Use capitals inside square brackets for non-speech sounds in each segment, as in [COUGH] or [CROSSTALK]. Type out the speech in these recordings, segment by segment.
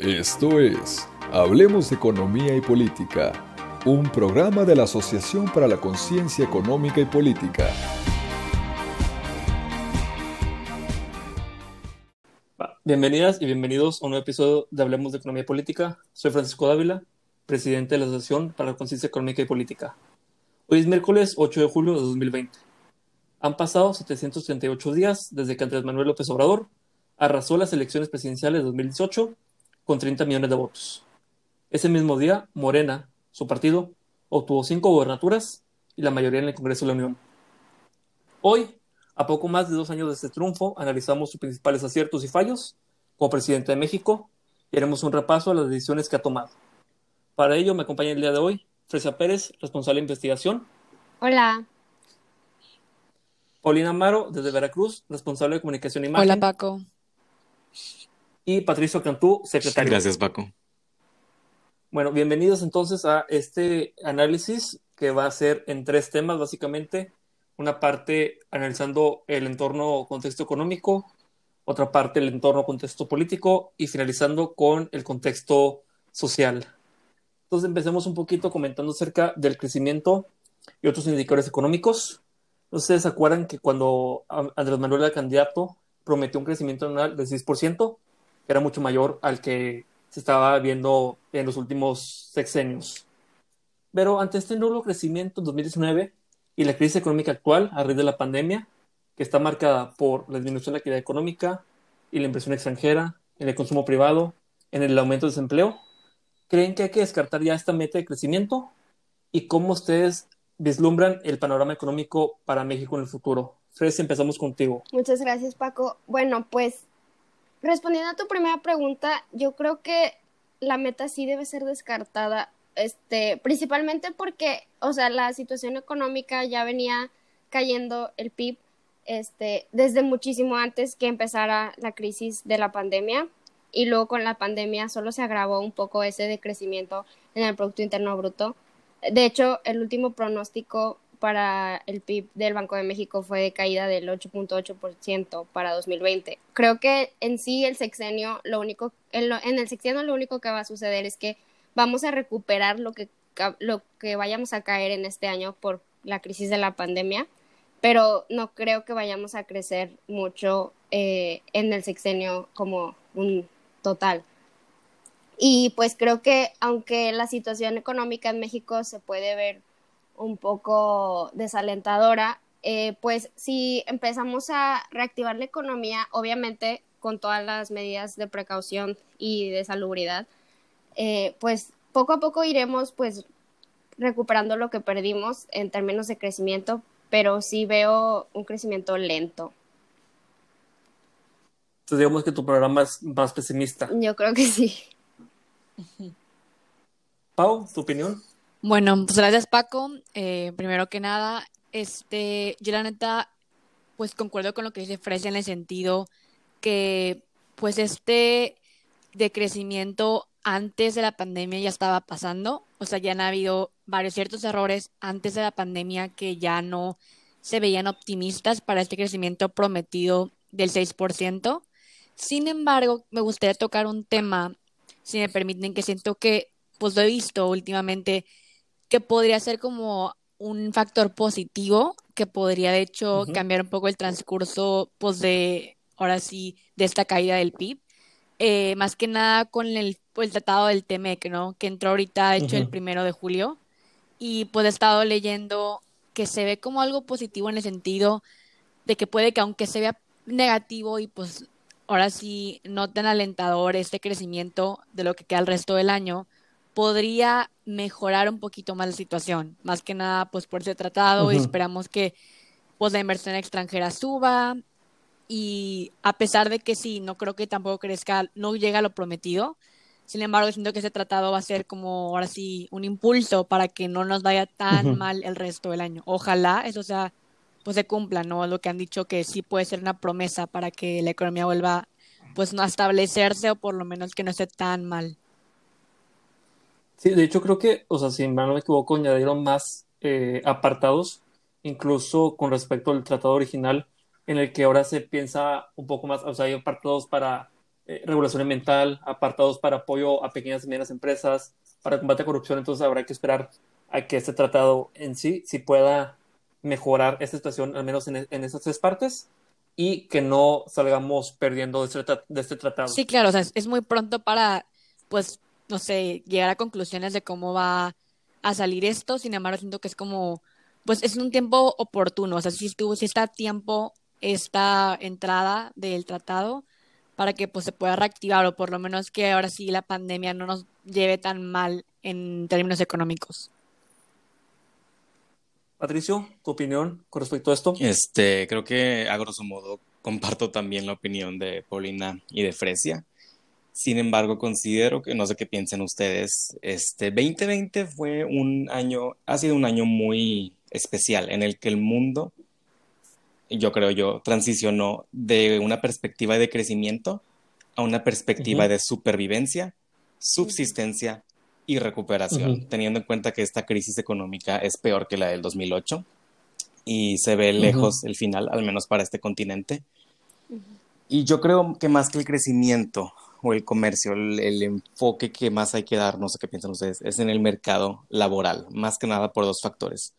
Esto es Hablemos de Economía y Política, un programa de la Asociación para la Conciencia Económica y Política. Bienvenidas y bienvenidos a un nuevo episodio de Hablemos de Economía y Política. Soy Francisco Dávila, presidente de la Asociación para la Conciencia Económica y Política. Hoy es miércoles 8 de julio de 2020. Han pasado 738 días desde que Andrés Manuel López Obrador arrasó las elecciones presidenciales de 2018 con 30 millones de votos. Ese mismo día, Morena, su partido, obtuvo cinco gobernaturas y la mayoría en el Congreso de la Unión. Hoy, a poco más de dos años de este triunfo, analizamos sus principales aciertos y fallos como presidente de México y haremos un repaso a las decisiones que ha tomado. Para ello me acompaña el día de hoy Fresia Pérez, responsable de investigación. Hola. Paulina Amaro, desde Veracruz, responsable de comunicación y imagen. Hola, Paco y Patricio Cantú, secretario. Gracias, Paco. Bueno, bienvenidos entonces a este análisis que va a ser en tres temas, básicamente. Una parte analizando el entorno contexto económico, otra parte el entorno contexto político y finalizando con el contexto social. Entonces empecemos un poquito comentando acerca del crecimiento y otros indicadores económicos. ¿Ustedes se acuerdan que cuando Andrés Manuel era candidato prometió un crecimiento anual del 6%? Era mucho mayor al que se estaba viendo en los últimos sexenios. Pero ante este nulo crecimiento en 2019 y la crisis económica actual a raíz de la pandemia, que está marcada por la disminución de la actividad económica y la inversión extranjera, en el consumo privado, en el aumento del desempleo, ¿creen que hay que descartar ya esta meta de crecimiento? ¿Y cómo ustedes vislumbran el panorama económico para México en el futuro? Fred, empezamos contigo. Muchas gracias, Paco. Bueno, pues respondiendo a tu primera pregunta, yo creo que la meta sí debe ser descartada, este, principalmente porque, o sea, la situación económica ya venía cayendo el PIB, este, desde muchísimo antes que empezara la crisis de la pandemia y luego con la pandemia solo se agravó un poco ese decrecimiento en el Producto Interno Bruto. De hecho, el último pronóstico para el PIB del Banco de México fue de caída del 8.8% para 2020. Creo que en sí el sexenio, lo único, en, el sexenio lo único que va a suceder es que vamos a recuperar lo que, lo que vayamos a caer en este año por la crisis de la pandemia, pero no creo que vayamos a crecer mucho eh, en el sexenio como un total. Y pues creo que aunque la situación económica en México se puede ver un poco desalentadora, eh, pues si empezamos a reactivar la economía, obviamente con todas las medidas de precaución y de salubridad, eh, pues poco a poco iremos pues recuperando lo que perdimos en términos de crecimiento, pero sí veo un crecimiento lento. Entonces digamos que tu programa es más pesimista. Yo creo que sí. Pau, ¿tu opinión? Bueno, pues gracias Paco. Eh, primero que nada, este, yo la neta, pues concuerdo con lo que dice Fresia en el sentido que, pues este decrecimiento antes de la pandemia ya estaba pasando, o sea, ya han habido varios ciertos errores antes de la pandemia que ya no se veían optimistas para este crecimiento prometido del 6%. Sin embargo, me gustaría tocar un tema, si me permiten, que siento que, pues lo he visto últimamente, que podría ser como un factor positivo que podría de hecho cambiar un poco el transcurso pues de ahora sí de esta caída del PIB eh, más que nada con el, el tratado del TEMEC no que entró ahorita de hecho el primero de julio. Y pues he estado leyendo que se ve como algo positivo en el sentido de que puede que aunque se vea negativo y pues ahora sí no tan alentador este crecimiento de lo que queda el resto del año podría mejorar un poquito más la situación. Más que nada, pues por ese tratado, y esperamos que pues la inversión extranjera suba y a pesar de que sí, no creo que tampoco crezca, no llega a lo prometido. Sin embargo, siento que ese tratado va a ser como ahora sí un impulso para que no nos vaya tan mal el resto del año. Ojalá eso sea, pues se cumpla, ¿no? Lo que han dicho que sí puede ser una promesa para que la economía vuelva pues no a establecerse o por lo menos que no esté tan mal. Sí, de hecho creo que, o sea, si no me equivoco, añadieron más eh, apartados, incluso con respecto al tratado original, en el que ahora se piensa un poco más, o sea, hay apartados para eh, regulación ambiental, apartados para apoyo a pequeñas y medianas empresas, para combate a corrupción, entonces habrá que esperar a que este tratado en sí sí pueda mejorar esta situación, al menos en, en esas tres partes, y que no salgamos perdiendo de este, de este tratado. Sí, claro, o sea, es muy pronto para, pues, no sé, llegar a conclusiones de cómo va a salir esto, sin embargo, siento que es como, pues, es un tiempo oportuno, o sea, si, estuvo, si está a tiempo esta entrada del tratado para que pues se pueda reactivar o por lo menos que ahora sí la pandemia no nos lleve tan mal en términos económicos. Patricio, tu opinión con respecto a esto. Este, creo que a grosso modo comparto también la opinión de Paulina y de Fresia. Sin embargo, considero que no sé qué piensen ustedes. Este 2020 fue un año, ha sido un año muy especial en el que el mundo, yo creo yo, transicionó de una perspectiva de crecimiento a una perspectiva de supervivencia, subsistencia y recuperación, teniendo en cuenta que esta crisis económica es peor que la del 2008 y se ve lejos el final, al menos para este continente. Y yo creo que más que el crecimiento o el comercio, el, enfoque que más hay que dar, no sé qué piensan ustedes, es en el mercado laboral, más que nada por dos factores.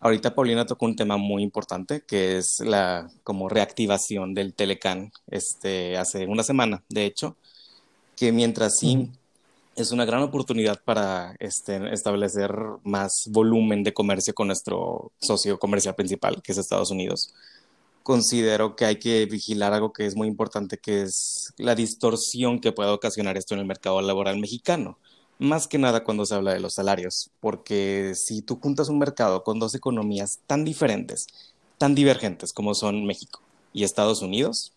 Ahorita Paulina tocó un tema muy importante, que es la como reactivación del Telecan, este, hace una semana, de hecho, que mientras sí es una gran oportunidad para este, establecer más volumen de comercio con nuestro socio comercial principal, que es Estados Unidos. Considero que hay que vigilar algo que es muy importante, que es la distorsión que puede ocasionar esto en el mercado laboral mexicano. Más que nada cuando se habla de los salarios, porque si tú juntas un mercado con dos economías tan diferentes, tan divergentes como son México y Estados Unidos,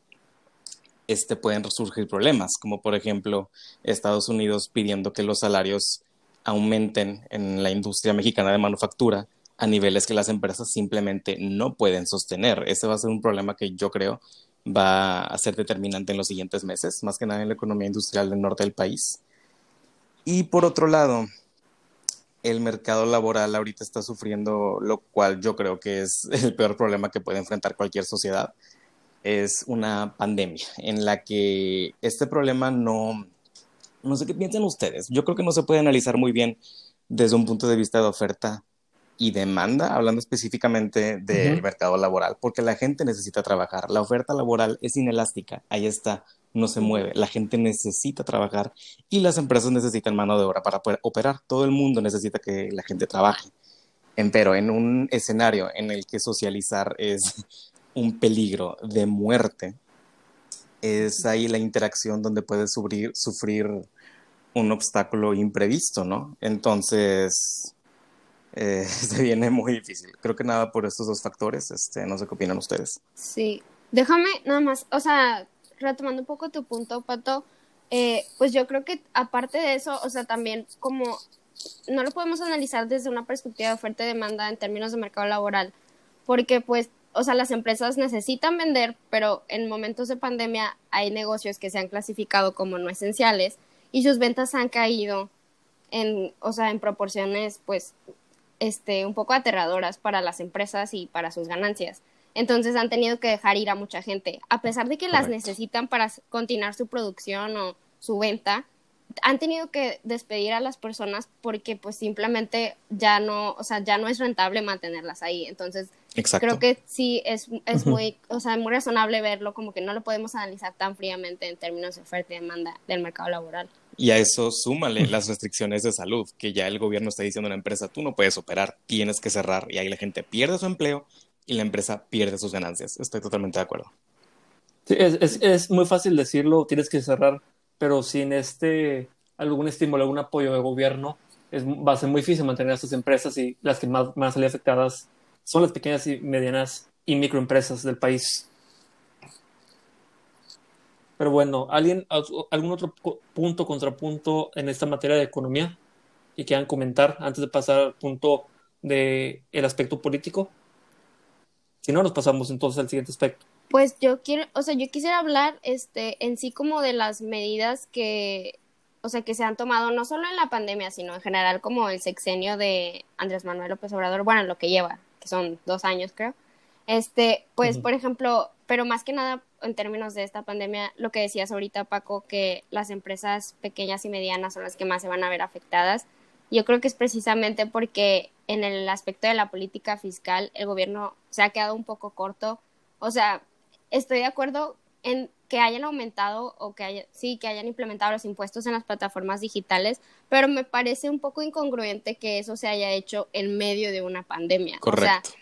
este, pueden surgir problemas, como por ejemplo Estados Unidos pidiendo que los salarios aumenten en la industria mexicana de manufactura a niveles que las empresas simplemente no pueden sostener. Ese va a ser un problema que yo creo va a ser determinante en los siguientes meses, más que nada en la economía industrial del norte del país. Y por otro lado, el mercado laboral ahorita está sufriendo, lo cual yo creo que es [LAUGHS] el peor problema que puede enfrentar cualquier sociedad, es una pandemia en la que este problema no, no sé qué piensan ustedes. Yo creo que no se puede analizar muy bien desde un punto de vista de oferta y demanda, hablando específicamente del mercado laboral, porque la gente necesita trabajar. La oferta laboral es inelástica, ahí está, no se mueve. La gente necesita trabajar y las empresas necesitan mano de obra para poder operar. Todo el mundo necesita que la gente trabaje. Pero en un escenario en el que socializar es un peligro de muerte, es ahí la interacción donde puedes sufrir, sufrir un obstáculo imprevisto, ¿no? Entonces, eh, [LAUGHS] se viene muy difícil. Creo que nada por estos dos factores, este, no sé qué opinan ustedes. Sí, déjame nada más, o sea, retomando un poco tu punto, Pato, eh, pues yo creo que aparte de eso, o sea, también como no lo podemos analizar desde una perspectiva de oferta y demanda en términos de mercado laboral, porque pues o sea, las empresas necesitan vender, pero en momentos de pandemia hay negocios que se han clasificado como no esenciales y sus ventas han caído en, o sea, en proporciones, pues, este, un poco aterradoras para las empresas y para sus ganancias. Entonces han tenido que dejar ir a mucha gente, a pesar de que las necesitan para continuar su producción o su venta, han tenido que despedir a las personas porque pues simplemente ya no, o sea, ya no es rentable mantenerlas ahí. Entonces, creo que sí es, es muy, o sea, muy razonable verlo como que no lo podemos analizar tan fríamente en términos de oferta y demanda del mercado laboral. Y a eso súmale las restricciones de salud, que ya el gobierno está diciendo a la empresa, tú no puedes operar, tienes que cerrar, y ahí la gente pierde su empleo y la empresa pierde sus ganancias. Estoy totalmente de acuerdo. Sí, es, es, es muy fácil decirlo, tienes que cerrar, pero sin este algún estímulo, algún apoyo de gobierno, es, va a ser muy difícil mantener a estas empresas y las que más van a salir afectadas son las pequeñas y medianas y microempresas del país. Pero bueno, ¿alguien, ¿algún otro punto, contrapunto en esta materia de economía que quieran comentar antes de pasar al punto del el aspecto político? Si no, nos pasamos entonces al siguiente aspecto. Pues yo quiero, o sea, yo quisiera hablar este en sí como de las medidas que o sea, que se han tomado no solo en la pandemia, sino en general como el sexenio de Andrés Manuel López Obrador, bueno, lo que lleva, que son dos años creo. Este, pues, por ejemplo, pero más que nada en términos de esta pandemia, lo que decías ahorita, Paco, que las empresas pequeñas y medianas son las que más se van a ver afectadas. Yo creo que es precisamente porque en el aspecto de la política fiscal el gobierno se ha quedado un poco corto. O sea, estoy de acuerdo en que hayan aumentado o que haya, sí, que hayan implementado los impuestos en las plataformas digitales, pero me parece un poco incongruente que eso se haya hecho en medio de una pandemia. Correcto. O sea,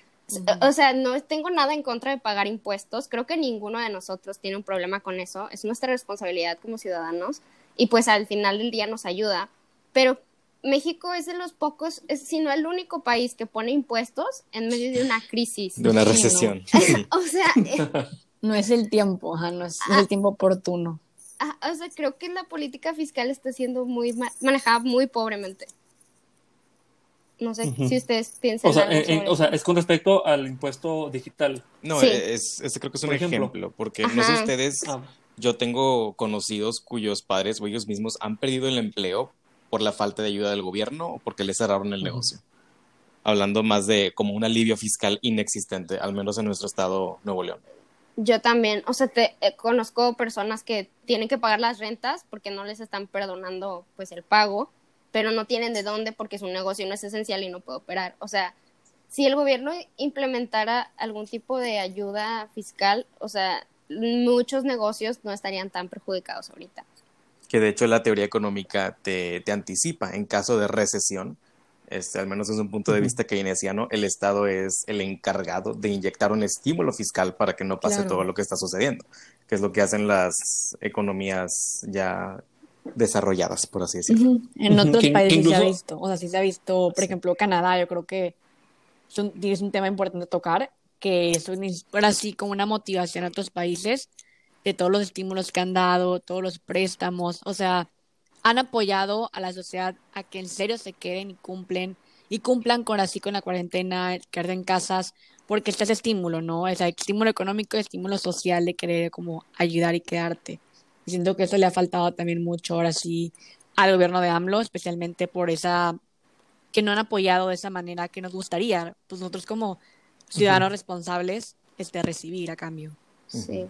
o sea, no tengo nada en contra de pagar impuestos. Creo que ninguno de nosotros tiene un problema con eso. Es nuestra responsabilidad como ciudadanos y pues al final del día nos ayuda. Pero México es de los pocos, es, si no el único país que pone impuestos en medio de una crisis. De una recesión. [LAUGHS] o sea, eh, No es el tiempo, ajá, no es, no es el tiempo oportuno. ah, o sea, creo que la política fiscal está siendo muy ma- manejada muy pobremente. No sé si ustedes piensan O sea, algo en- en- sobre o sea, eso. es con respecto al impuesto digital. No, Sí. es, este creo que es un Por ejemplo. ejemplo, porque no sé ustedes, Ah, yo tengo conocidos cuyos padres o ellos mismos han perdido el empleo por la falta de ayuda del gobierno o porque les cerraron el negocio. Hablando más de como un alivio fiscal inexistente, al menos en nuestro estado Nuevo León. Yo también, o sea, te, eh, conozco personas que tienen que pagar las rentas porque no les están perdonando pues el pago, pero no tienen de dónde porque su negocio no es esencial y no puede operar. O sea, si el gobierno implementara algún tipo de ayuda fiscal, o sea, muchos negocios no estarían tan perjudicados ahorita. Que de hecho la teoría económica te, te anticipa en caso de recesión, este, al menos desde un punto de vista keynesiano, el Estado es el encargado de inyectar un estímulo fiscal para que no pase Claro. todo lo que está sucediendo, que es lo que hacen las economías ya desarrolladas, por así decirlo. Ujú. En Ujú, otros que- que países sí se ha incluso- visto, o sea, sí se ha visto, por ejemplo, Canadá, yo creo que es un, es un tema importante a tocar, que es un- ahora sí como una motivación a otros países de todos los estímulos que han dado, todos los préstamos, o sea, han apoyado a la sociedad a que en serio se queden y cumplen, y cumplan con así con la cuarentena, quedar en casas, porque este es estímulo, ¿no? O sea, estímulo económico y estímulo social de querer como ayudar y quedarte. Y siento que eso le ha faltado también mucho ahora sí al gobierno de AMLO, especialmente por esa que no han apoyado de esa manera que nos gustaría, pues nosotros como ciudadanos responsables, este, recibir a cambio. Sí.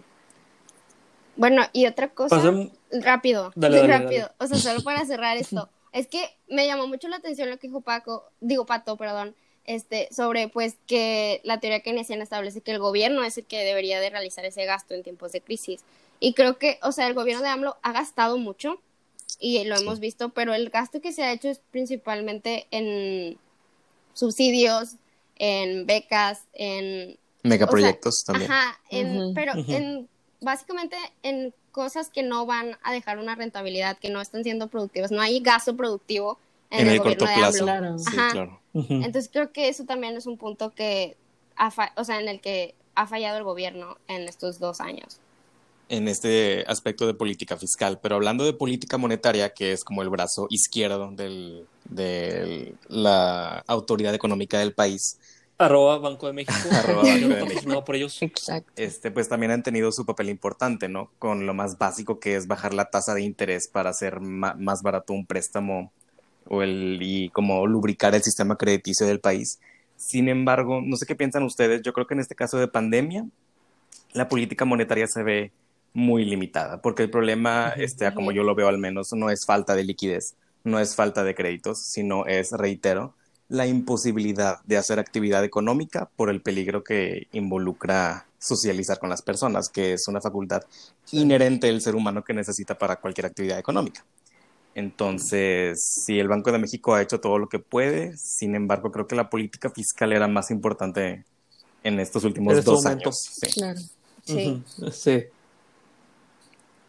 Bueno, y otra cosa, Pasem- rápido, Dale, dale, rápido, o sea, solo para cerrar esto, [LAUGHS] es que me llamó mucho la atención lo que dijo Paco, digo Pato, perdón, este, sobre pues que la teoría keynesiana establece que el gobierno es el que debería de realizar ese gasto en tiempos de crisis. Y creo que, o sea, el gobierno de AMLO ha gastado mucho y lo hemos visto, pero el gasto que se ha hecho es principalmente en subsidios, en becas, en Megaproyectos también. Ajá, en- pero en básicamente en cosas que no van a dejar una rentabilidad, que no están siendo productivas. No hay gasto productivo en, En el, el gobierno corto de plazo. AMLO. Claro. Sí, Ajá. claro. Ujú. Entonces creo que eso también es un punto que ha fa- o sea, en el que ha fallado el gobierno en estos dos años. En este aspecto de política fiscal, pero hablando de política monetaria, que es como el brazo izquierdo del- de la autoridad económica del país, Arroba Banco de México. [LAUGHS] Arroba Banco de México. por ellos. Exacto. este, pues también han tenido su papel importante, ¿no? Con lo más básico que es bajar la tasa de interés para hacer más barato un préstamo o el, y como lubricar el sistema crediticio del país. Sin embargo, no sé qué piensan ustedes, yo creo que en este caso de pandemia, la política monetaria se ve muy limitada, porque el problema, este, como yo lo veo al menos, no es falta de liquidez, no es falta de créditos, sino es, reitero, la imposibilidad de hacer actividad económica por el peligro que involucra socializar con las personas, que es una facultad inherente del ser humano que necesita para cualquier actividad económica. Entonces, sí, el Banco de México ha hecho todo lo que puede, sin embargo, creo que la política fiscal era más importante en estos últimos En dos momento. años. Sí. Claro. Sí. Sí.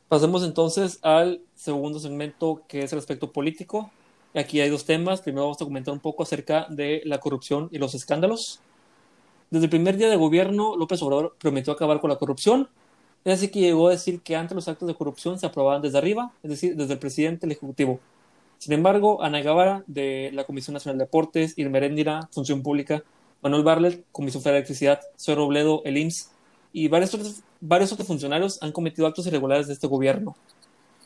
Pasemos entonces al segundo segmento que es el aspecto político. Aquí hay dos temas. Primero vamos a comentar un poco acerca de la corrupción y los escándalos. Desde el primer día de gobierno, López Obrador prometió acabar con la corrupción. Es así que llegó a decir que antes los actos de corrupción se aprobaban desde arriba, es decir, desde el presidente el Ejecutivo. Sin embargo, Ana Guevara, de la Comisión Nacional de Deportes, Irma Heréndira, Función Pública, Manuel Barlet, Comisión Federal de Electricidad, Zoe Robledo, el IMSS y varios otros, funcionarios han cometido actos irregulares de este gobierno.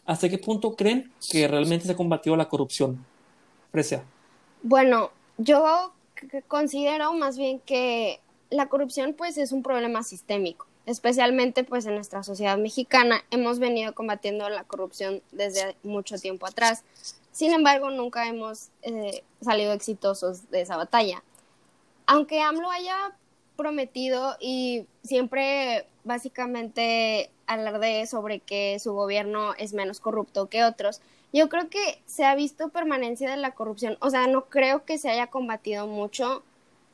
¿Hasta qué punto creen que realmente se ha combatido la corrupción? Precia. Bueno, yo considero más bien que la corrupción pues es un problema sistémico. especialmente pues en nuestra sociedad mexicana hemos venido combatiendo la corrupción desde mucho tiempo atrás. Sin embargo, nunca hemos eh, salido exitosos de esa batalla. Aunque AMLO haya prometido y siempre básicamente alarde sobre que su gobierno es menos corrupto que otros, yo creo que se ha visto permanencia de la corrupción. O sea, no creo que se haya combatido mucho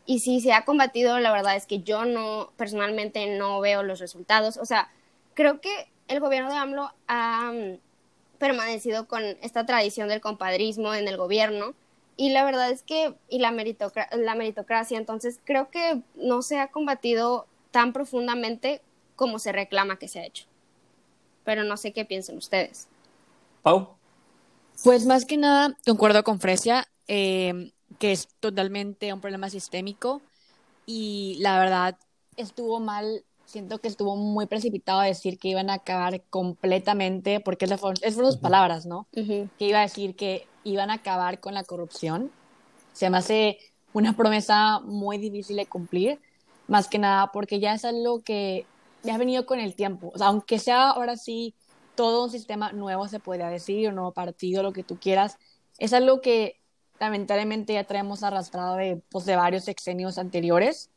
y si se ha combatido, la verdad es que yo no, personalmente no veo los resultados. O sea, creo que el gobierno de AMLO ha mm, permanecido con esta tradición del compadrismo en el gobierno y la verdad es que, y la, la meritocracia, entonces creo que no se ha combatido tan profundamente como se reclama que se ha hecho. Pero no sé qué piensan ustedes. Pau. Pues más que nada, concuerdo con Fresia. Eh, que es totalmente un problema sistémico y la verdad estuvo mal, siento que estuvo muy precipitado a decir que iban a acabar completamente, porque es fueron, sus palabras, ¿no? Que iba a decir que iban a acabar con la corrupción. Se me hace una promesa muy difícil de cumplir, más que nada porque ya es algo que ya ha venido con el tiempo. O sea, aunque sea ahora sí todo un sistema nuevo, se podría decir, un nuevo partido, lo que tú quieras, es algo que lamentablemente ya traemos arrastrado de, pues, de varios sexenios anteriores.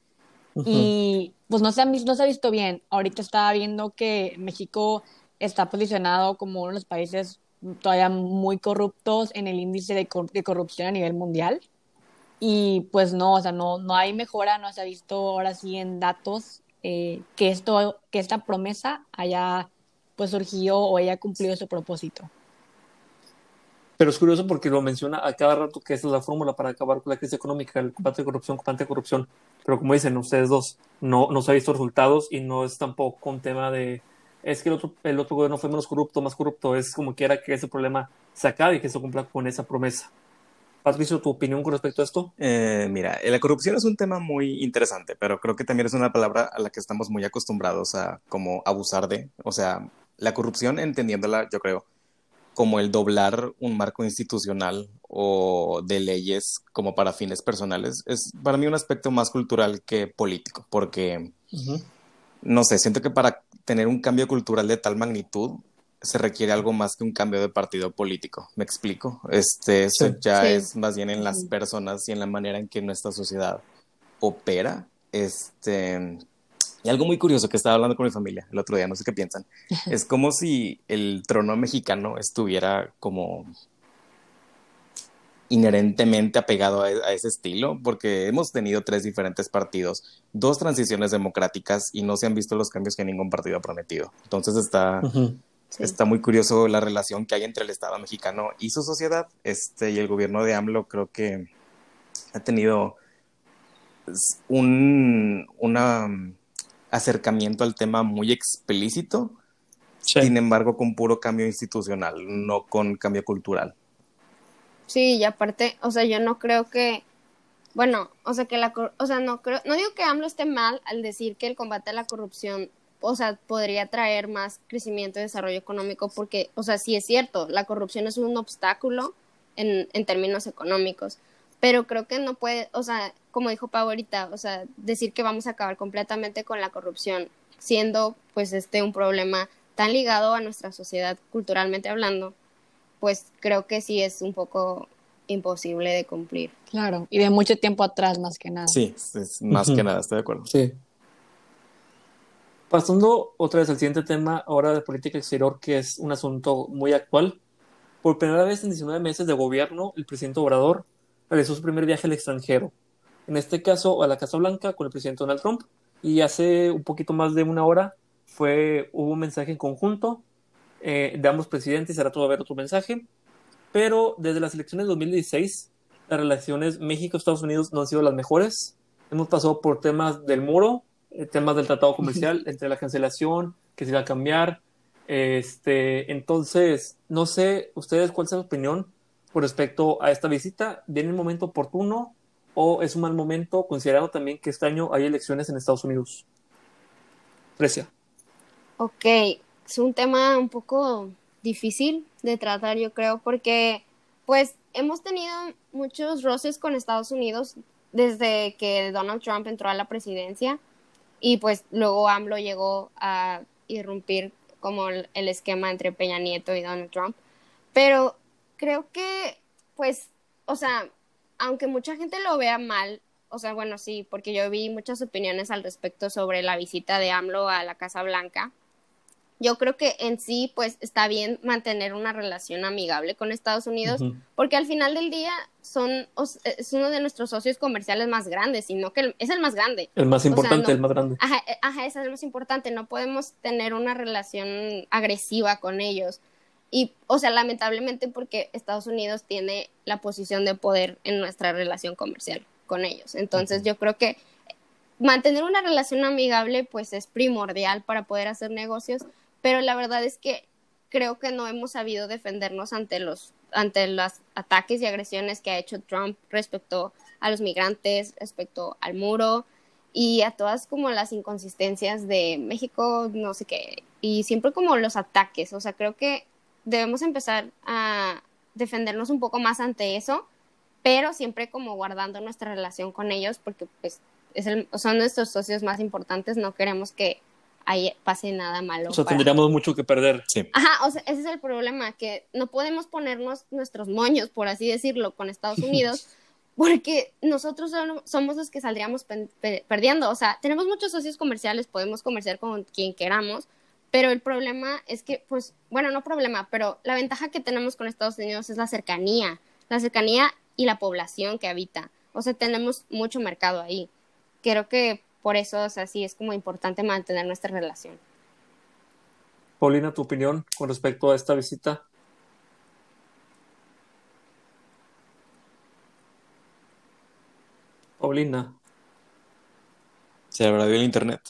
Y pues no se, han, no se ha visto bien. Ahorita estaba viendo que México está posicionado como uno de los países todavía muy corruptos en el índice de, de corrupción a nivel mundial. Y pues no, o sea, no, no hay mejora, no se ha visto ahora sí en datos eh, que, esto, que esta promesa haya pues surgido o haya cumplido su propósito. Pero es curioso porque lo menciona a cada rato que esa es la fórmula para acabar con la crisis económica, el combate de corrupción, combate de corrupción. Pero como dicen ustedes dos, no, no se ha visto resultados y no es tampoco un tema de es que el otro, el otro gobierno fue menos corrupto, más corrupto. Es como quiera que ese problema se acabe y que se cumpla con esa promesa. Patricio, ¿tu opinión con respecto a esto? Eh, mira, la corrupción es un tema muy interesante, pero creo que también es una palabra a la que estamos muy acostumbrados a como abusar de. O sea, la corrupción, entendiéndola, yo creo, como el doblar un marco institucional o de leyes como para fines personales es para mí un aspecto más cultural que político, porque, no sé, siento que para tener un cambio cultural de tal magnitud se requiere algo más que un cambio de partido político. ¿Me explico? Este, eso ya es más bien en las personas y en la manera en que nuestra sociedad opera. Este, y algo muy curioso que estaba hablando con mi familia el otro día, no sé qué piensan, es como si el trono mexicano estuviera como inherentemente apegado a, ese estilo, porque hemos tenido tres diferentes partidos, dos transiciones democráticas y no se han visto los cambios que ningún partido ha prometido. Entonces está, está muy curioso la relación que hay entre el Estado mexicano y su sociedad. Este, y el gobierno de AMLO creo que ha tenido un, una acercamiento al tema muy explícito, sin embargo con puro cambio institucional, no con cambio cultural. Sí, y aparte, o sea, yo no creo que, bueno, o sea, que la, o sea, no creo, no digo que AMLO esté mal al decir que el combate a la corrupción, o sea, podría traer más crecimiento y desarrollo económico, porque, o sea, sí es cierto, la corrupción es un obstáculo en, en términos económicos, pero creo que no puede, o sea, como dijo Pau ahorita, o sea, decir que vamos a acabar completamente con la corrupción, siendo pues este un problema tan ligado a nuestra sociedad culturalmente hablando, pues creo que sí es un poco imposible de cumplir. Claro, y de mucho tiempo atrás más que nada. Sí, es más que nada, estoy de acuerdo. Sí. Pasando otra vez al siguiente tema, ahora de política exterior, que es un asunto muy actual. Por primera vez en 19 meses de gobierno, el presidente Obrador realizó su primer viaje al extranjero, en este caso a la Casa Blanca con el presidente Donald Trump, y hace un poquito más de una hora fue, hubo un mensaje en conjunto eh, de ambos presidentes, será todo a ver otro mensaje, pero desde las elecciones de 2016 las relaciones México-Estados Unidos no han sido las mejores, hemos pasado por temas del muro, eh, temas del tratado comercial, entre la cancelación, que se iba a cambiar, este, entonces, no sé, ustedes cuál es su opinión con respecto a esta visita? ¿Viene el momento oportuno o es un mal momento, considerando también que este año hay elecciones en Estados Unidos? Precia. Ok, es un tema un poco difícil de tratar, yo creo, porque pues hemos tenido muchos roces con Estados Unidos desde que Donald Trump entró a la presidencia y pues luego AMLO llegó a irrumpir como el esquema entre Peña Nieto y Donald Trump. Pero creo que, pues, o sea, aunque mucha gente lo vea mal, o sea, bueno, sí, porque yo vi muchas opiniones al respecto sobre la visita de AMLO a la Casa Blanca. Yo creo que en sí, pues, está bien mantener una relación amigable con Estados Unidos, porque al final del día son, es uno de nuestros socios comerciales más grandes, sino que el- es el más grande. El más sea, importante, no- el más grande. Ajá, eh, ajá, es lo más importante. No podemos tener una relación agresiva con ellos. Y, o sea, lamentablemente porque Estados Unidos tiene la posición de poder en nuestra relación comercial con ellos. Entonces, yo creo que mantener una relación amigable, pues es primordial para poder hacer negocios. Pero la verdad es que creo que no hemos sabido defendernos ante los ante los ataques y agresiones que ha hecho Trump respecto a los migrantes, respecto al muro y a todas como las inconsistencias de México, no sé qué, y siempre como los ataques, o sea, creo que debemos empezar a defendernos un poco más ante eso, pero siempre como guardando nuestra relación con ellos porque pues es el- son nuestros socios más importantes, no queremos que ahí pase nada malo. O sea, para- tendríamos mucho que perder. Sí. Ajá, o sea, ese es el problema, que no podemos ponernos nuestros moños, por así decirlo, con Estados [LAUGHS] Unidos, porque nosotros son- somos los que saldríamos perdiendo. O sea, tenemos muchos socios comerciales, podemos comerciar con quien queramos, pero el problema es que, pues, bueno, no problema, pero la ventaja que tenemos con Estados Unidos es la cercanía, la cercanía y la población que habita. O sea, tenemos mucho mercado ahí. Creo que por eso, o sea, sí es como importante mantener nuestra relación. Paulina, tu opinión con respecto a esta visita. Paulina, ¿Se habrá el internet?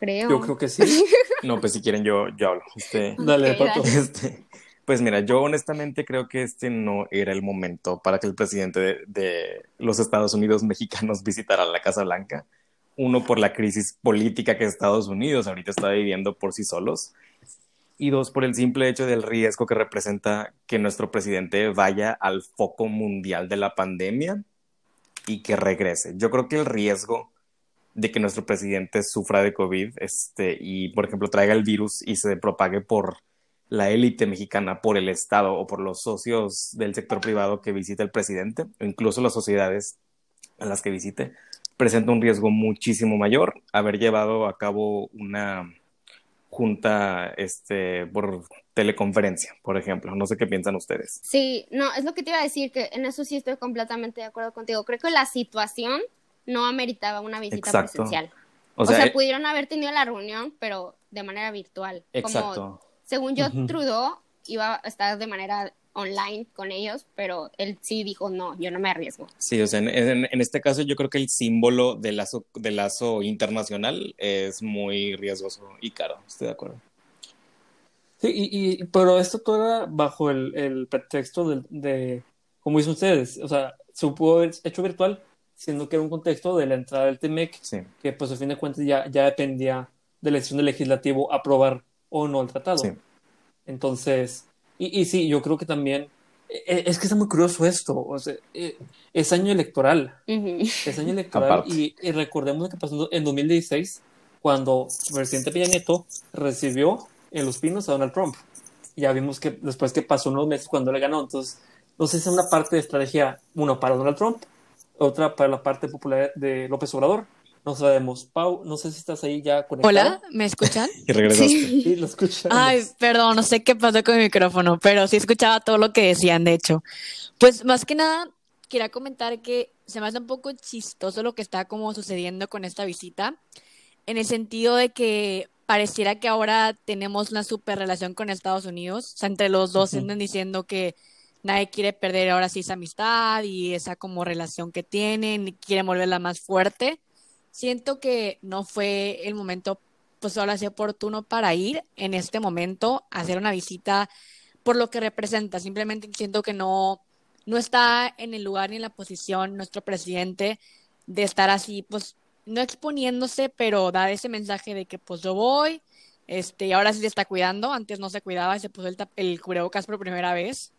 Creo. yo creo que sí. [LAUGHS] No, pues si quieren yo, yo hablo. Este, [LAUGHS] Dale, Ok, Pato. dale. este, pues mira, yo honestamente creo que este no era el momento para que el presidente de, de los Estados Unidos mexicanos [LAUGHS] visitara la Casa Blanca. Uno, por la crisis política que Estados Unidos ahorita está viviendo por sí solos. Y dos, por el simple hecho del riesgo que representa que nuestro presidente vaya al foco mundial de la pandemia y que regrese. Yo creo que el riesgo de que nuestro presidente sufra de COVID este, y, por ejemplo, traiga el virus y se propague por la élite mexicana, por el Estado o por los socios del sector privado que visita el presidente, o incluso las sociedades a las que visite, presenta un riesgo muchísimo mayor haber llevado a cabo una junta este, por teleconferencia, por ejemplo. No sé qué piensan ustedes. Sí, no, es lo que te iba a decir, que en eso sí estoy completamente de acuerdo contigo. Creo que la situación no ameritaba una visita Exacto. presencial. O O sea, sea, eh, pudieron haber tenido la reunión, pero de manera virtual. Como, exacto. según yo, Ujú. Trudeau iba a estar de manera online con ellos, pero él sí dijo, no, yo no me arriesgo. Sí, o sea, en, en- en este caso yo creo que el símbolo del lazo, del lazo internacional es muy riesgoso y caro, estoy de acuerdo. Sí, y, y- pero esto todo era bajo el, el pretexto del- de, como dicen ustedes, o sea, se pudo haber hecho virtual, siendo que era un contexto de la entrada del TMEC, Sí, que pues a fin de cuentas ya, ya dependía de la decisión del legislativo aprobar o no el tratado. sí. Entonces, y, y sí, yo creo que también, e- es que está muy curioso esto, o sea, eh, es año electoral, Ujú. es año electoral y, y recordemos lo que pasó en 2016 cuando el presidente Peña Nieto recibió en Los Pinos a Donald Trump. Ya vimos que después que pasó unos meses cuando le ganó, entonces no sé si es una parte de estrategia, uno para Donald Trump, otra para la parte popular de López Obrador. No sabemos. Pau, no sé si estás ahí ya conectado. Hola, ¿me escuchan? [LAUGHS] Y regresaste. Sí. Sí, lo escuchamos. Ay, perdón, no sé qué pasó con mi micrófono, pero sí escuchaba todo lo que decían, de hecho. Pues más que nada, quería comentar que se me hace un poco chistoso lo que está como sucediendo con esta visita, en el sentido de que pareciera que ahora tenemos una super relación con Estados Unidos, o sea, entre los dos Ujú. andan diciendo que nadie quiere perder ahora sí esa amistad y esa como relación que tienen quieren volverla más fuerte. Siento que no fue el momento pues ahora sí oportuno para ir en este momento a hacer una visita por lo que representa. Simplemente siento que no, no está en el lugar ni en la posición nuestro presidente de estar así, pues no exponiéndose, pero dar ese mensaje de que pues yo voy, este, y ahora sí se está cuidando, antes no se cuidaba y se puso el, el cubrebocas por primera vez.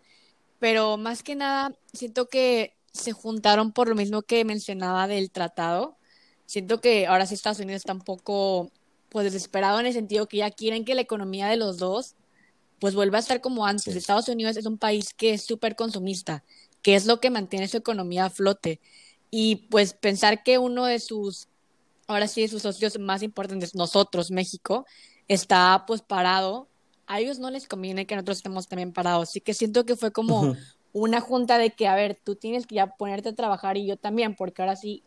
Pero más que nada, siento que se juntaron por lo mismo que mencionaba del tratado. siento que ahora sí Estados Unidos está un poco pues desesperado en el sentido que ya quieren que la economía de los dos pues vuelva a estar como antes. Estados Unidos es un país que es súper consumista, que es lo que mantiene su economía a flote. Y pues pensar que uno de sus, ahora sí, de sus socios más importantes, nosotros, México, está pues parado, a ellos no les conviene que nosotros estemos también parados. Así que siento que fue como una junta de que, a ver, tú tienes que ya ponerte a trabajar y yo también, porque ahora sí,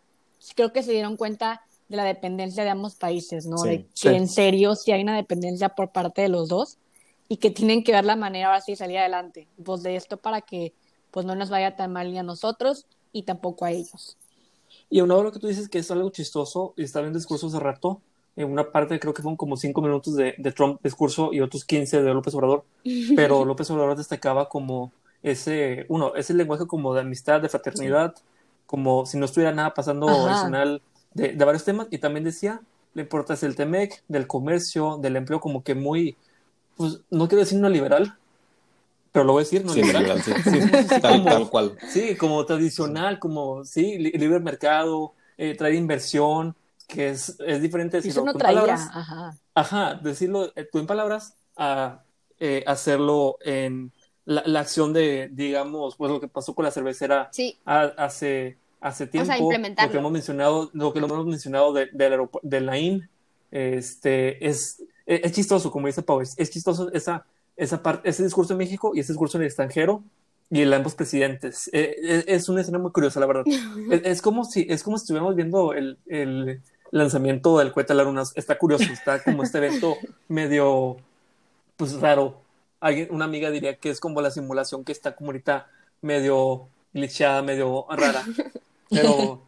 creo que se dieron cuenta de la dependencia de ambos países, ¿no? de que en serio sí hay una dependencia por parte de los dos y que tienen que ver la manera ahora sí de salir adelante, pues de esto para que pues no nos vaya tan mal ni a nosotros y tampoco a ellos. Y uno de lo que tú dices que es algo chistoso, y estaba en discurso hace rato, en una parte creo que fueron como cinco minutos de, de Trump discurso y otros 15 de López Obrador, [LAUGHS] pero López Obrador destacaba como ese, uno, ese lenguaje como de amistad, de fraternidad, como si no estuviera nada pasando adicional de, de, varios temas, y también decía, le importa el TEMEC, del comercio, del empleo, como que muy, pues no quiero decir no liberal, pero lo voy a decir no sí, liberal. [LAUGHS] sí, sí, tal, como, tal, cual. Sí, como tradicional, como, sí, li libre mercado, eh, traer inversión, que es, es diferente decirlo Eso no con traía, palabras. ajá. Ajá, decirlo eh, tú en palabras a eh, hacerlo en la, la, acción de, digamos, pues lo que pasó con la cervecera Sí. a, hace, hace tiempo. O sea, implementarlo. Lo que hemos mencionado, lo que lo hemos mencionado de, del aeropu- de la IN, este, es, es, es chistoso, como dice Pau, es, es chistoso esa, esa parte, ese discurso en México y ese discurso en el extranjero y el de ambos presidentes. Eh, es, es una escena muy curiosa, la verdad. [LAUGHS] es, es, como si, es como si estuviéramos viendo el, el lanzamiento del cohete a la luna. Está curioso, está como este evento medio, pues raro. Alguien, una amiga diría que es como la simulación que está como ahorita medio glitchada, medio rara. Pero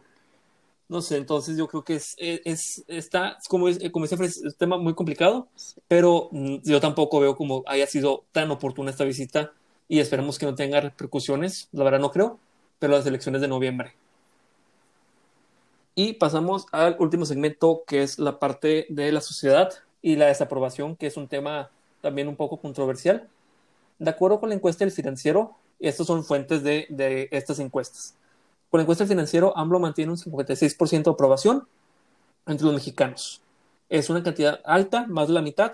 no sé, entonces yo creo que es, es, es está, como, es, como dice es un tema muy complicado, pero mm, yo tampoco veo como haya sido tan oportuna esta visita y esperemos que no tenga repercusiones, la verdad no creo, pero las elecciones de noviembre. Y pasamos al último segmento, que es la parte de la sociedad y la desaprobación, que es un tema también un poco controversial. De acuerdo con la encuesta del financiero, estas son fuentes de, de estas encuestas. Con la encuesta del financiero, AMLO mantiene un 56% de aprobación entre los mexicanos. Es una cantidad alta, más de la mitad,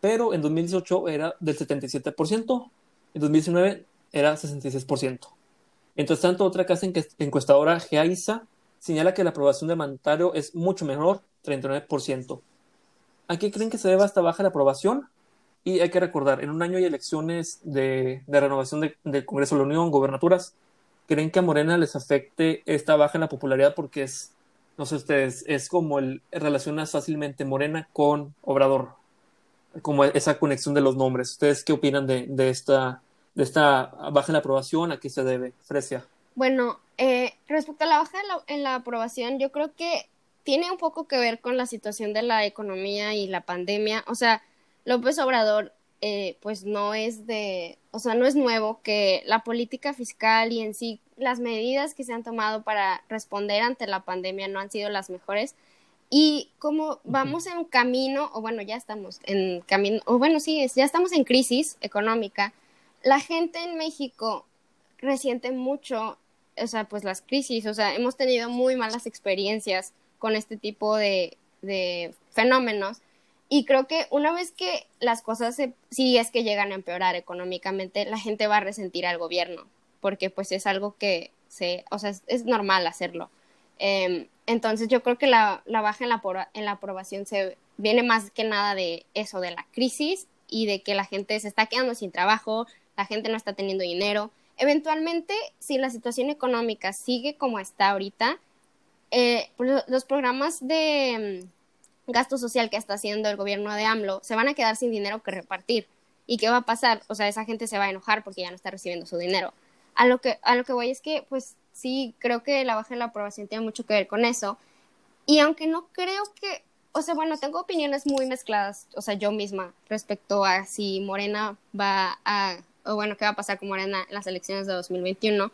pero en 2018 era del 77%, en 2019 era 66%. Entonces, tanto otra casa encuestadora, GEAISA, señala que la aprobación de mandatario es mucho menor, 39%. ¿A qué creen que se deba esta baja de aprobación? Y hay que recordar, en un año hay elecciones de, renovación de, del Congreso de la Unión, gobernaturas. ¿Creen que a Morena les afecte esta baja en la popularidad? Porque es, no sé ustedes, es como el relacionas fácilmente Morena con Obrador, como esa conexión de los nombres. ¿Ustedes qué opinan de, de esta, de esta baja en la aprobación? ¿A qué se debe? Fresia. Bueno, eh, respecto a la baja en la, en la aprobación, yo creo que tiene un poco que ver con la situación de la economía y la pandemia. O sea, López Obrador, eh, pues no es de, o sea, no es nuevo que la política fiscal y en sí las medidas que se han tomado para responder ante la pandemia no han sido las mejores. Y como vamos en camino, o bueno, ya estamos en camino, o bueno, sí, ya estamos en crisis económica, la gente en México resiente mucho, o sea, pues las crisis, o sea, hemos tenido muy malas experiencias con este tipo de, de fenómenos. Y creo que una vez que las cosas, se, si es que llegan a empeorar económicamente, la gente va a resentir al gobierno, porque pues es algo que se, o sea, es, normal hacerlo. Eh, entonces yo creo que la, la baja en la, en la aprobación se viene más que nada de eso, de la crisis y de que la gente se está quedando sin trabajo, la gente no está teniendo dinero. Eventualmente, si la situación económica sigue como está ahorita, eh, los programas de gasto social que está haciendo el gobierno de AMLO se van a quedar sin dinero que repartir. ¿Y qué va a pasar? O sea, esa gente se va a enojar porque ya no está recibiendo su dinero. A lo que, a lo que voy es que, pues sí, creo que la baja de la aprobación tiene mucho que ver con eso. Y aunque no creo que, o sea, bueno, tengo opiniones muy mezcladas, o sea, yo misma, respecto a si Morena va a, o bueno, qué va a pasar con Morena en las elecciones de 2021.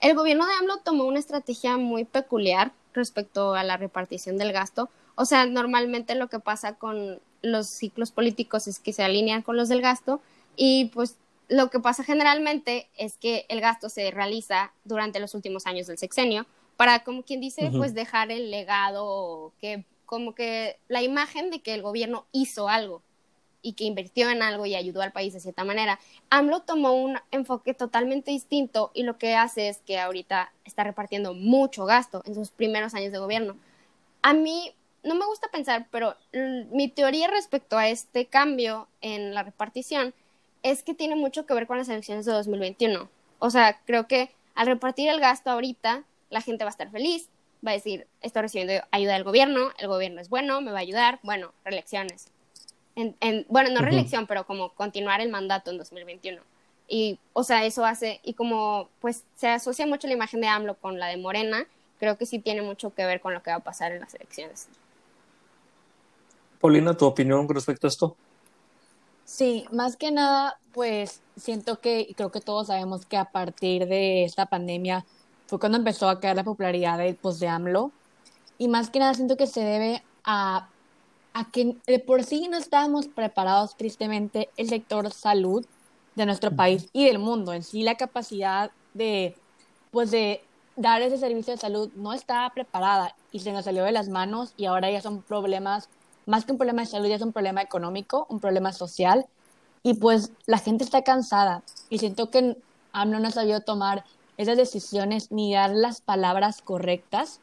El gobierno de AMLO tomó una estrategia muy peculiar respecto a la repartición del gasto. O sea, normalmente lo que pasa con los ciclos políticos es que se alinean con los del gasto y pues lo que pasa generalmente es que el gasto se realiza durante los últimos años del sexenio para, como quien dice, pues dejar el legado, que como que la imagen de que el gobierno hizo algo y que invirtió en algo y ayudó al país de cierta manera. AMLO tomó un enfoque totalmente distinto y lo que hace es que ahorita está repartiendo mucho gasto en sus primeros años de gobierno. A mí no me gusta pensar, pero mi teoría respecto a este cambio en la repartición es que tiene mucho que ver con las elecciones de 2021. O sea, creo que al repartir el gasto ahorita, la gente va a estar feliz, va a decir, estoy recibiendo ayuda del gobierno, el gobierno es bueno, me va a ayudar, bueno, reelecciones. En, bueno, no reelección, pero como continuar el mandato en 2021. Y, o sea, eso hace, y como pues se asocia mucho la imagen de AMLO con la de Morena, creo que sí tiene mucho que ver con lo que va a pasar en las elecciones. Paulina, ¿tu opinión con respecto a esto? Sí, más que nada, pues siento que, y creo que todos sabemos que a partir de esta pandemia fue cuando empezó a caer la popularidad de, pues, de AMLO. Y más que nada siento que se debe a, a que de por sí no estábamos preparados, tristemente, el sector salud de nuestro país y del mundo. En sí, la capacidad de, pues, de dar ese servicio de salud no estaba preparada y se nos salió de las manos y ahora ya son problemas más que un problema de salud, ya es un problema económico, un problema social, y pues la gente está cansada y siento que AMLO no ha sabido tomar esas decisiones ni dar las palabras correctas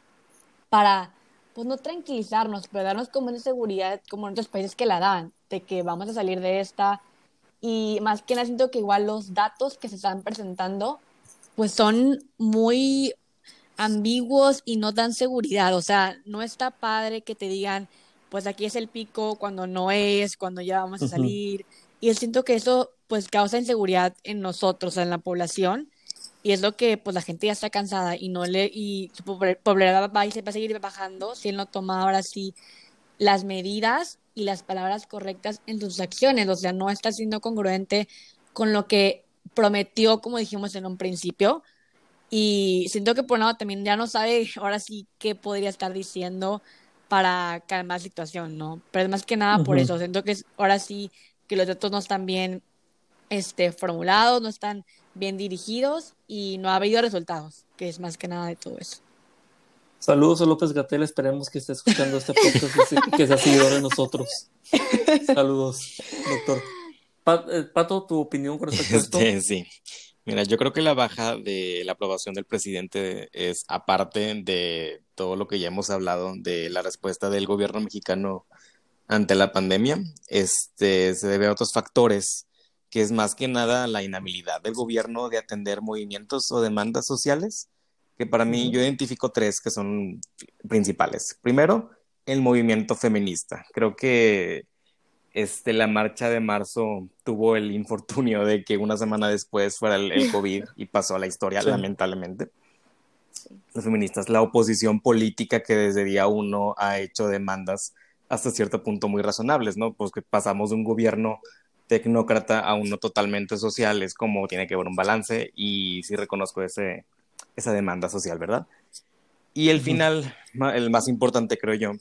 para, pues no tranquilizarnos, pero darnos como una seguridad como en otros países que la dan, de que vamos a salir de esta. Y más que nada siento que igual los datos que se están presentando, pues son muy ambiguos y no dan seguridad. O sea, no está padre que te digan, pues aquí es el pico, cuando no es, cuando ya vamos a salir. Y siento que eso pues causa inseguridad en nosotros, en la población, y es lo que pues la gente ya está cansada y no le y su popularidad va, a seguir bajando si él no toma ahora sí las medidas y las palabras correctas en sus acciones, o sea, no está siendo congruente con lo que prometió, como dijimos en un principio, y siento que por nada también ya no sabe [LAUGHS] ahora sí qué podría estar diciendo para calmar la situación, ¿no? Pero es más que nada por eso, siento que ahora sí que los datos no están bien este, formulados, no están bien dirigidos y no ha habido resultados, que es más que nada de todo eso. Saludos a López Gatel, esperemos que esté escuchando este podcast y que sea seguidor de nosotros. Saludos, doctor. Eh, Pato, ¿tu opinión con respecto a esto? Este, sí. Mira, yo creo que la baja de la aprobación del presidente es aparte de todo lo que ya hemos hablado de la respuesta del gobierno mexicano ante la pandemia, este se debe a otros factores, que es más que nada la inhabilidad del gobierno de atender movimientos o demandas sociales, que para mí yo identifico tres que son principales. Primero, el movimiento feminista. Creo que este, la marcha de marzo tuvo el infortunio de que una semana después fuera el, [LAUGHS] COVID y pasó a la historia, lamentablemente. Los feministas, la oposición política que desde día uno ha hecho demandas hasta cierto punto muy razonables, ¿no? Pues que pasamos de un gobierno tecnócrata a uno totalmente social, es como tiene que haber un balance y sí reconozco ese, esa demanda social, ¿verdad? Y el final, el más importante creo yo,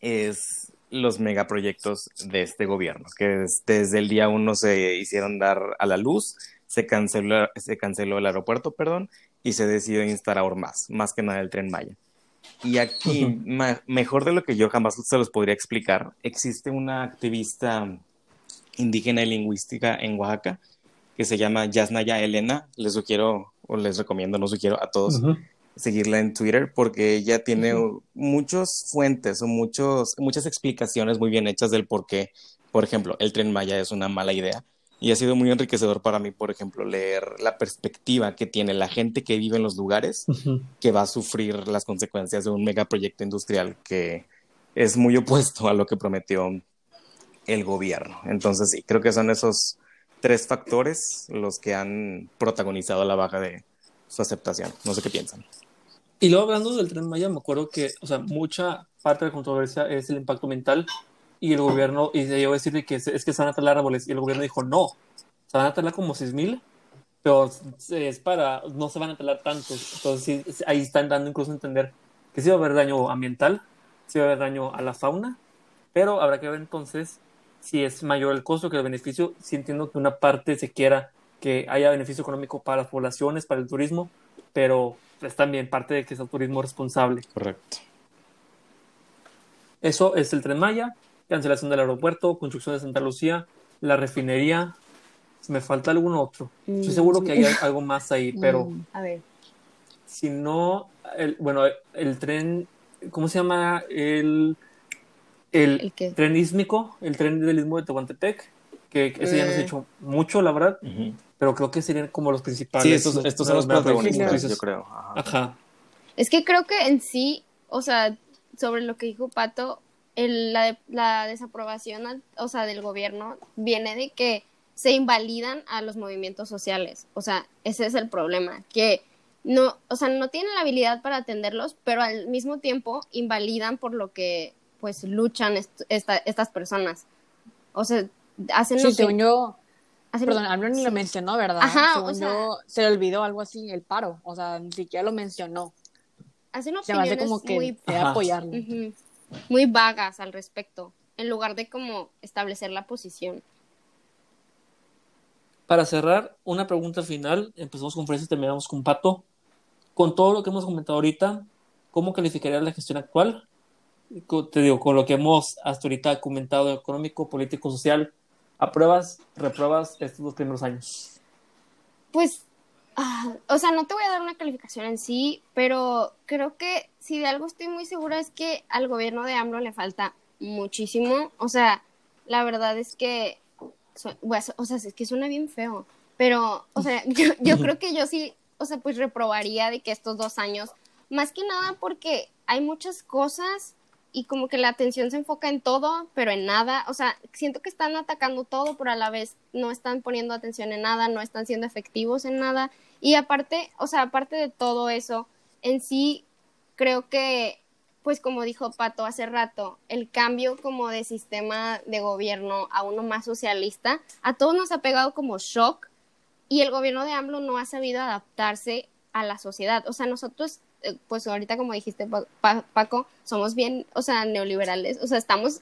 es los megaproyectos de este gobierno, que desde el día uno se hicieron dar a la luz, se canceló, se canceló el aeropuerto, perdón, y se decidió instalar más, más que nada el tren Maya. Y aquí, mejor de lo que yo jamás se los podría explicar, existe una activista indígena y lingüística en Oaxaca que se llama Yasnaya Elena. Les sugiero, o les recomiendo, no sugiero a todos, seguirla en Twitter porque ella tiene muchas fuentes o muchos, muchas explicaciones muy bien hechas del por qué, por ejemplo, el tren Maya es una mala idea. Y ha sido muy enriquecedor para mí, por ejemplo, leer la perspectiva que tiene la gente que vive en los lugares que va a sufrir las consecuencias de un megaproyecto industrial que es muy opuesto a lo que prometió el gobierno. Entonces, sí, creo que son esos tres factores los que han protagonizado la baja de su aceptación. No sé qué piensan. Y luego hablando del tren Maya, me acuerdo que, o sea, mucha parte de la controversia es el impacto mental y el gobierno, y yo a decir que es, que se van a talar árboles, y el gobierno dijo no, se van a talar como 6.000, pero es para, no se van a talar tantos, entonces ahí están dando incluso a entender que sí va a haber daño ambiental, sí va a haber daño a la fauna, pero habrá que ver entonces si es mayor el costo que el beneficio, si entiendo que una parte se quiera que haya beneficio económico para las poblaciones, para el turismo, pero es también parte de que es el turismo responsable. Correcto. Eso es el Tren Maya, cancelación del aeropuerto, construcción de Santa Lucía, la refinería. Si me falta algún otro. Estoy seguro que hay algo más ahí, pero [LAUGHS] Mm, a ver. si no, el, bueno, el tren, ¿cómo se llama? El, el, ¿El qué? tren ísmico, el tren del istmo de Tehuantepec, que ese ya no se ha Eh. hecho mucho, la verdad, pero creo que serían como los principales. Sí, estos, estos son los más protagonistas, yo creo. Ajá. Ajá. Es que creo que en sí, o sea, sobre lo que dijo Pato, el- la, de- la desaprobación, o sea, del gobierno viene de que se invalidan a los movimientos sociales. O sea, ese es el problema, que no, o sea, no tienen la habilidad para atenderlos, pero al mismo tiempo invalidan por lo que, pues, luchan est- esta- estas personas. O sea, hacen lo Sí, que... según yo, hacen- perdón, Aldo ni lo sí. mencionó, ¿verdad? Ajá, Según o sea- yo, se le olvidó algo así, el paro, o sea, ni siquiera lo mencionó. Hacen Se hace opiniones como que muy Ajá. apoyarlo. Ujú. muy vagas al respecto, en lugar de como establecer la posición. Para cerrar, una pregunta final. Empezamos con y terminamos con Pato. Con todo lo que hemos comentado ahorita, ¿cómo calificarías la gestión actual? Te digo, con lo que hemos hasta ahorita comentado, económico, político, social, ¿apruebas, repruebas estos dos primeros años? Pues, ah, o sea, no te voy a dar una calificación en sí, pero creo que si de algo estoy muy segura es que al gobierno de AMLO le falta muchísimo. O sea, la verdad es que, bueno, o sea, es que suena bien feo, pero, o sea, [LAUGHS] yo creo que yo sí, o sea, pues reprobaría de que estos dos años, más que nada porque hay muchas cosas y como que la atención se enfoca en todo, pero en nada. O sea, siento que están atacando todo, pero a la vez no están poniendo atención en nada, no están siendo efectivos en nada. Y aparte, o sea, aparte de todo eso, en sí, creo que, pues como dijo Pato hace rato, el cambio como de sistema de gobierno a uno más socialista, a todos nos ha pegado como shock y el gobierno de AMLO no ha sabido adaptarse a la sociedad. O sea, nosotros, pues ahorita como dijiste, Pa- Pa- Paco, somos bien, o sea, neoliberales. O sea, estamos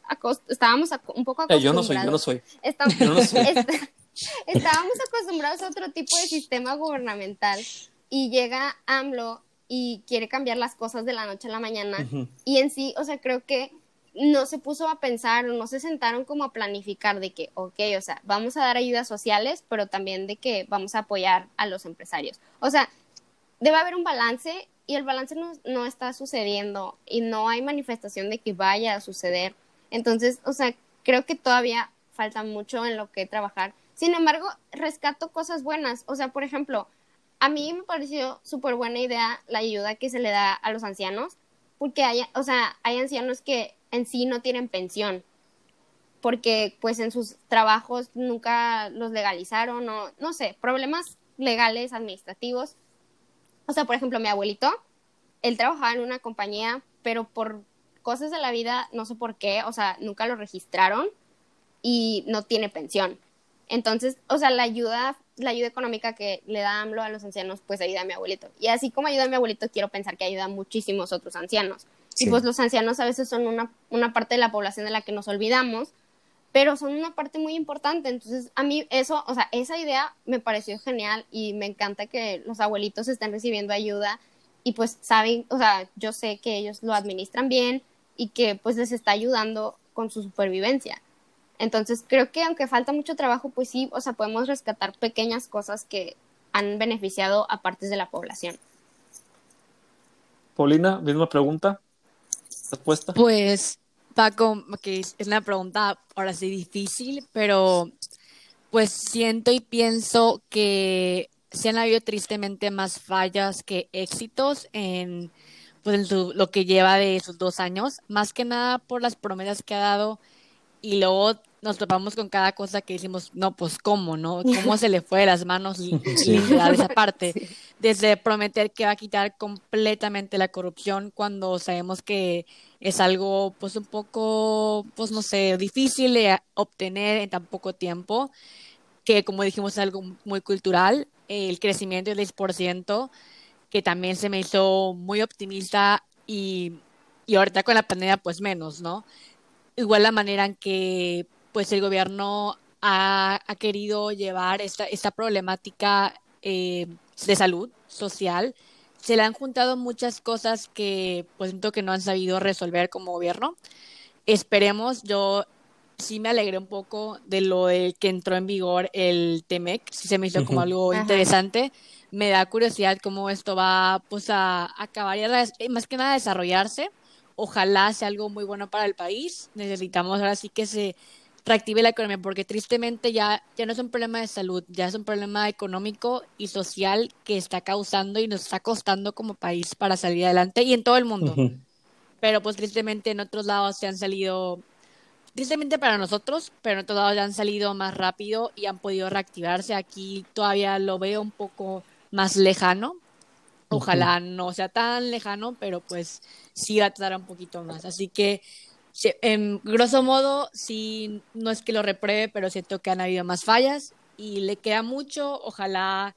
estábamos un poco Eh, acostumbrados. yo no soy, yo no soy. Estamos, [LAUGHS] Yo no sé. [LAUGHS] est- estábamos acostumbrados a otro tipo de sistema gubernamental y llega AMLO y quiere cambiar las cosas de la noche a la mañana. Ujú. Y en sí, o sea, creo que no se puso a pensar o no se sentaron como a planificar de que, ok, o sea, vamos a dar ayudas sociales, pero también de que vamos a apoyar a los empresarios. O sea, debe haber un balance y el balance no, está sucediendo y no hay manifestación de que vaya a suceder. Entonces, o sea, creo que todavía falta mucho en lo que trabajar. Sin embargo, rescato cosas buenas. O sea, por ejemplo, a mí me pareció súper buena idea la ayuda que se le da a los ancianos, porque hay, o sea, hay ancianos que en sí no tienen pensión, porque pues en sus trabajos nunca los legalizaron o no sé, problemas legales, administrativos. O sea, por ejemplo, mi abuelito, él trabajaba en una compañía, pero por cosas de la vida, no sé por qué, o sea, nunca lo registraron y no tiene pensión. Entonces, o sea, la ayuda, la ayuda económica que le da AMLO a los ancianos, pues ayuda a mi abuelito. Y así como ayuda a mi abuelito, quiero pensar que ayuda a muchísimos otros ancianos. Sí. Y pues los ancianos a veces son una, una parte de la población de la que nos olvidamos, pero son una parte muy importante. Entonces, a mí eso, o sea, esa idea me pareció genial y me encanta que los abuelitos estén recibiendo ayuda y pues saben, o sea, yo sé que ellos lo administran bien y que pues les está ayudando con su supervivencia. Entonces, creo que aunque falta mucho trabajo, pues sí, o sea, podemos rescatar pequeñas cosas que han beneficiado a partes de la población. Paulina, misma pregunta. Respuesta. Pues, Paco, que es una pregunta ahora sí difícil, pero pues siento y pienso que se han habido tristemente más fallas que éxitos en, pues, en su- lo que lleva de esos dos años, más que nada por las promesas que ha dado y luego nos topamos con cada cosa que decimos, no, pues cómo, ¿no? [LAUGHS] ¿Cómo se le fue de las manos y, y Sí. esa parte? [LAUGHS] Desde prometer que va a quitar completamente la corrupción cuando sabemos que es algo pues un poco, pues no sé, difícil de obtener en tan poco tiempo, que como dijimos es algo muy cultural, el crecimiento del 10%, que también se me hizo muy optimista y, y ahorita con la pandemia pues menos, ¿no? Igual la manera en que pues el gobierno ha, ha querido llevar esta, esta problemática eh, de salud social se le han juntado muchas cosas que pues siento que no han sabido resolver como gobierno. Esperemos, yo sí me alegré un poco de lo de que entró en vigor el TEMEC, sí se me hizo como algo interesante. Me da curiosidad cómo esto va pues a acabar y más que nada a desarrollarse. Ojalá sea algo muy bueno para el país. Necesitamos ahora sí que se reactive la economía, porque tristemente ya, ya no es un problema de salud, ya es un problema económico y social que está causando y nos está costando como país para salir adelante y en todo el mundo. Pero pues tristemente en otros lados se han salido, tristemente para nosotros, pero en otros lados ya han salido más rápido y han podido reactivarse. Aquí todavía lo veo un poco más lejano. Ojalá no sea tan lejano, pero pues sí va a tardar un poquito más. Así que en grosso modo, sí, no es que lo repruebe, pero siento que han habido más fallas y le queda mucho. Ojalá,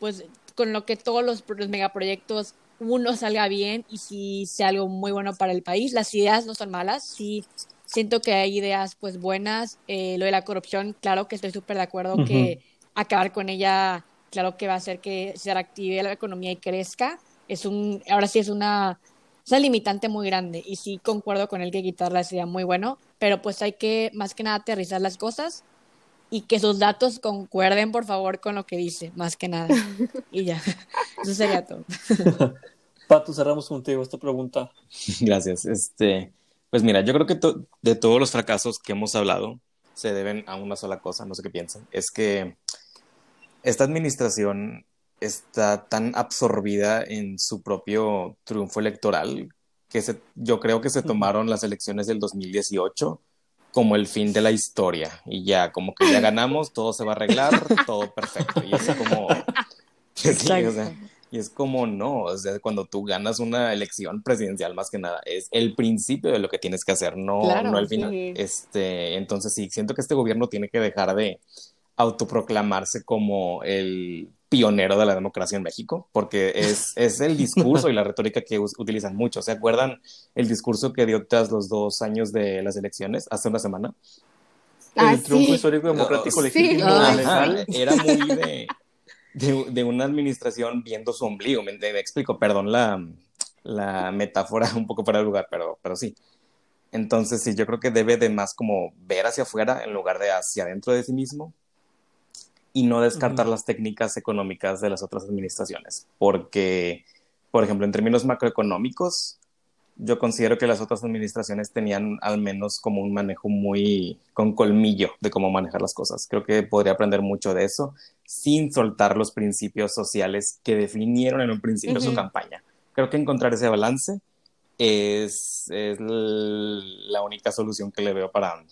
pues, con lo que todos los, megaproyectos, uno salga bien y sí sea algo muy bueno para el país. Las ideas no son malas, sí siento que hay ideas, pues, buenas. Eh, lo de la corrupción, claro que estoy súper de acuerdo que acabar con ella, claro que va a hacer que se reactive la economía y crezca. Es un, ahora sí es una es una limitante muy grande y sí concuerdo con él que quitarla sería muy bueno, pero pues hay que más que nada aterrizar las cosas y que sus datos concuerden por favor con lo que dice, más que nada. Y ya, [LAUGHS] eso sería todo. [LAUGHS] Pato, cerramos contigo esta pregunta. [LAUGHS] Gracias. Este, pues mira, yo creo que de todos los fracasos que hemos hablado se deben a una sola cosa, no sé qué piensan, es que esta administración está tan absorbida en su propio triunfo electoral que se, yo creo que se tomaron las elecciones del 2018 como el fin de la historia y ya, como que ya ganamos, todo se va a arreglar, [LAUGHS] todo perfecto. Y es como, [LAUGHS] y es como no, o sea, cuando tú ganas una elección presidencial más que nada, es el principio de lo que tienes que hacer, no, no el final. Este, entonces sí, siento que este gobierno tiene que dejar de autoproclamarse como el pionero de la democracia en México, porque es, [LAUGHS] es el discurso y la retórica que utilizan mucho. ¿Se acuerdan el discurso que dio tras los dos años de las elecciones, hace una semana? Ah, el triunfo histórico democrático legítimo [LAUGHS] Era muy de, de, una administración viendo su ombligo. Me, explico, perdón la, la metáfora un poco fuera de lugar, pero, pero sí. Entonces, sí, yo creo que debe de más como ver hacia afuera en lugar de hacia adentro de sí mismo y no descartar las técnicas económicas de las otras administraciones, porque, por ejemplo, en términos macroeconómicos, yo considero que las otras administraciones tenían al menos como un manejo muy con colmillo de cómo manejar las cosas. Creo que podría aprender mucho de eso sin soltar los principios sociales que definieron en un principio su campaña. Creo que encontrar ese balance es, es la única solución que le veo para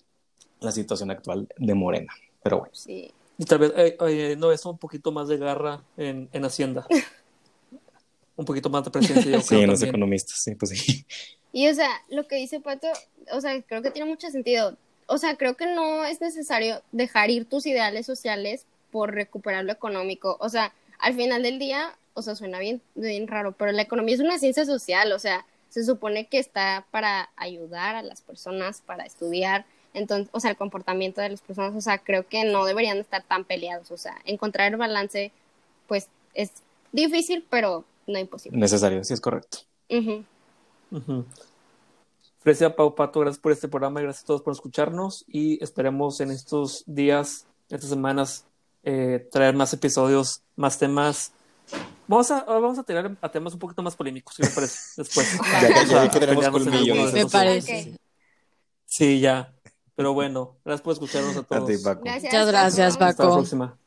la situación actual de Morena. Pero bueno. Sí. Y tal vez eh, eh, no es un poquito más de garra en, en Hacienda. [LAUGHS] un poquito más de presencia. sí, en los economistas, sí, pues sí. Y o sea, lo que dice Pato, o sea, creo que tiene mucho sentido. O sea, creo que no es necesario dejar ir tus ideales sociales por recuperar lo económico. O sea, al final del día, o sea, suena bien, bien raro, pero la economía es una ciencia social, o sea, se supone que está para ayudar a las personas, para estudiar, entonces, o sea, el comportamiento de las personas, o sea, creo que no deberían estar tan peleados, o sea, encontrar el balance, pues es difícil, pero no imposible. Necesario, sí es correcto. Uh Pau Pato, gracias por este programa y gracias a todos por escucharnos y esperemos en estos días, estas semanas, eh, traer más episodios, más temas. Vamos a, vamos a tirar a temas un poquito más polémicos, si me parece, después. [LAUGHS] ya, que tenemos colmillo. Me parece. Sí, ya. Pero bueno, gracias por escucharnos a todos. Gracias, Muchas gracias, Paco. Hasta la próxima.